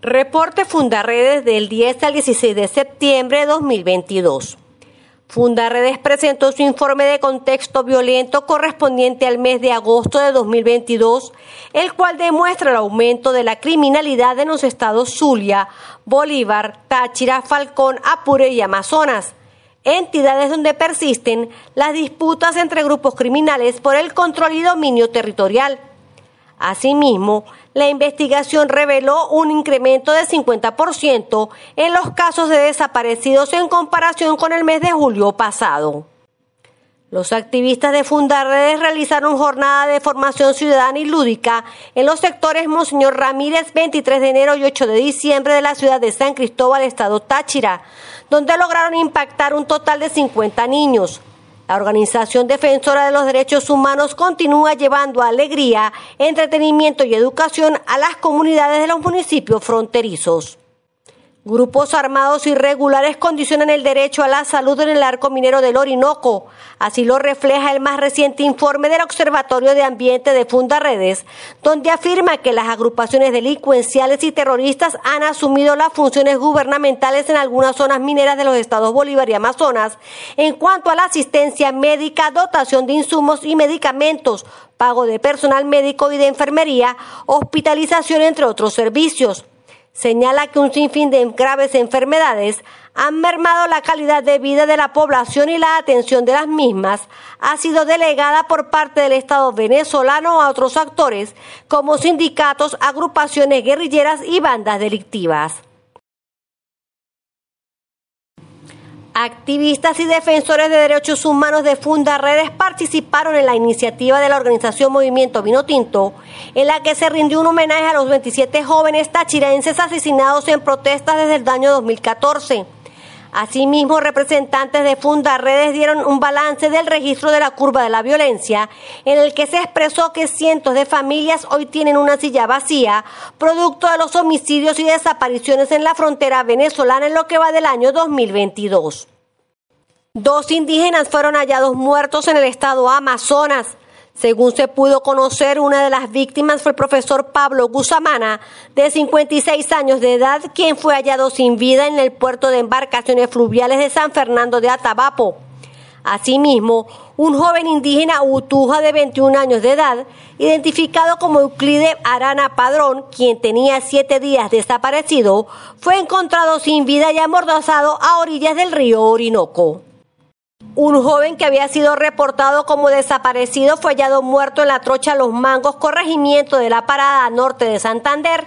Reporte Fundarredes del 10 al 16 de septiembre de 2022. Fundarredes presentó su informe de contexto violento correspondiente al mes de agosto de 2022, el cual demuestra el aumento de la criminalidad en los estados Zulia, Bolívar, Táchira, Falcón, Apure y Amazonas, entidades donde persisten las disputas entre grupos criminales por el control y dominio territorial. Asimismo, la investigación reveló un incremento de 50% en los casos de desaparecidos en comparación con el mes de julio pasado. Los activistas de Fundarredes realizaron jornada de formación ciudadana y lúdica en los sectores Monseñor Ramírez 23 de enero y 8 de diciembre de la ciudad de San Cristóbal, estado Táchira, donde lograron impactar un total de 50 niños. La organización defensora de los derechos humanos continúa llevando alegría, entretenimiento y educación a las comunidades de los municipios fronterizos. Grupos armados irregulares condicionan el derecho a la salud en el arco minero del Orinoco. Así lo refleja el más reciente informe del Observatorio de Ambiente de Fundaredes, donde afirma que las agrupaciones delincuenciales y terroristas han asumido las funciones gubernamentales en algunas zonas mineras de los estados Bolívar y Amazonas en cuanto a la asistencia médica, dotación de insumos y medicamentos, pago de personal médico y de enfermería, hospitalización, entre otros servicios señala que un sinfín de graves enfermedades han mermado la calidad de vida de la población y la atención de las mismas ha sido delegada por parte del Estado venezolano a otros actores como sindicatos, agrupaciones guerrilleras y bandas delictivas. Activistas y defensores de derechos humanos de Funda Redes participaron en la iniciativa de la organización Movimiento Vino Tinto, en la que se rindió un homenaje a los 27 jóvenes tachirenses asesinados en protestas desde el año 2014. Asimismo, representantes de Funda Redes dieron un balance del registro de la curva de la violencia, en el que se expresó que cientos de familias hoy tienen una silla vacía, producto de los homicidios y desapariciones en la frontera venezolana en lo que va del año 2022. Dos indígenas fueron hallados muertos en el estado Amazonas. Según se pudo conocer, una de las víctimas fue el profesor Pablo Gusamana, de 56 años de edad, quien fue hallado sin vida en el puerto de embarcaciones fluviales de San Fernando de Atabapo. Asimismo, un joven indígena Utuja de 21 años de edad, identificado como Euclide Arana Padrón, quien tenía siete días desaparecido, fue encontrado sin vida y amordazado a orillas del río Orinoco. Un joven que había sido reportado como desaparecido fue hallado muerto en la trocha Los Mangos, corregimiento de la parada norte de Santander.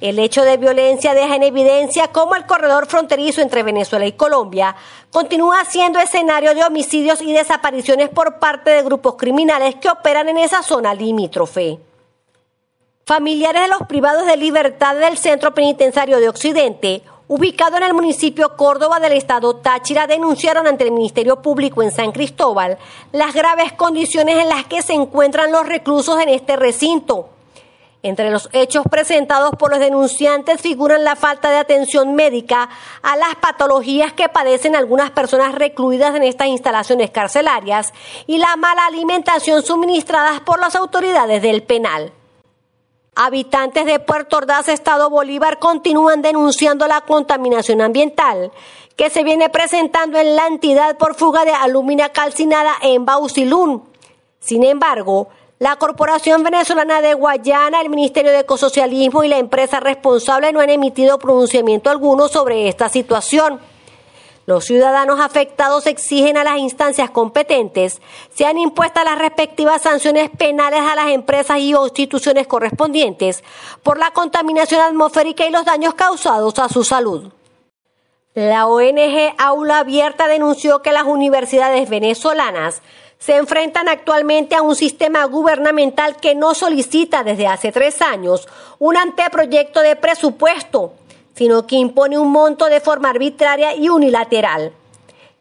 El hecho de violencia deja en evidencia cómo el corredor fronterizo entre Venezuela y Colombia continúa siendo escenario de homicidios y desapariciones por parte de grupos criminales que operan en esa zona limítrofe. Familiares de los privados de libertad del Centro Penitenciario de Occidente ubicado en el municipio Córdoba del estado Táchira, denunciaron ante el Ministerio Público en San Cristóbal las graves condiciones en las que se encuentran los reclusos en este recinto. Entre los hechos presentados por los denunciantes figuran la falta de atención médica a las patologías que padecen algunas personas recluidas en estas instalaciones carcelarias y la mala alimentación suministradas por las autoridades del penal. Habitantes de Puerto Ordaz, Estado Bolívar, continúan denunciando la contaminación ambiental que se viene presentando en la entidad por fuga de alumina calcinada en Bausilún. Sin embargo, la Corporación Venezolana de Guayana, el Ministerio de Ecosocialismo y la empresa responsable no han emitido pronunciamiento alguno sobre esta situación. Los ciudadanos afectados exigen a las instancias competentes sean impuestas las respectivas sanciones penales a las empresas y instituciones correspondientes por la contaminación atmosférica y los daños causados a su salud. La ONG Aula Abierta denunció que las universidades venezolanas se enfrentan actualmente a un sistema gubernamental que no solicita desde hace tres años un anteproyecto de presupuesto sino que impone un monto de forma arbitraria y unilateral.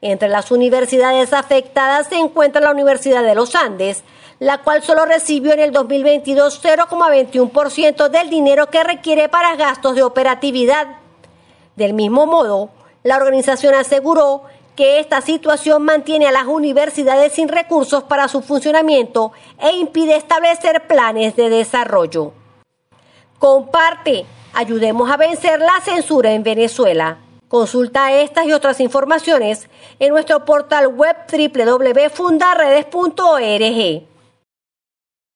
Entre las universidades afectadas se encuentra la Universidad de los Andes, la cual solo recibió en el 2022 0,21% del dinero que requiere para gastos de operatividad. Del mismo modo, la organización aseguró que esta situación mantiene a las universidades sin recursos para su funcionamiento e impide establecer planes de desarrollo. Comparte, ayudemos a vencer la censura en Venezuela. Consulta estas y otras informaciones en nuestro portal web www.fundaredes.org.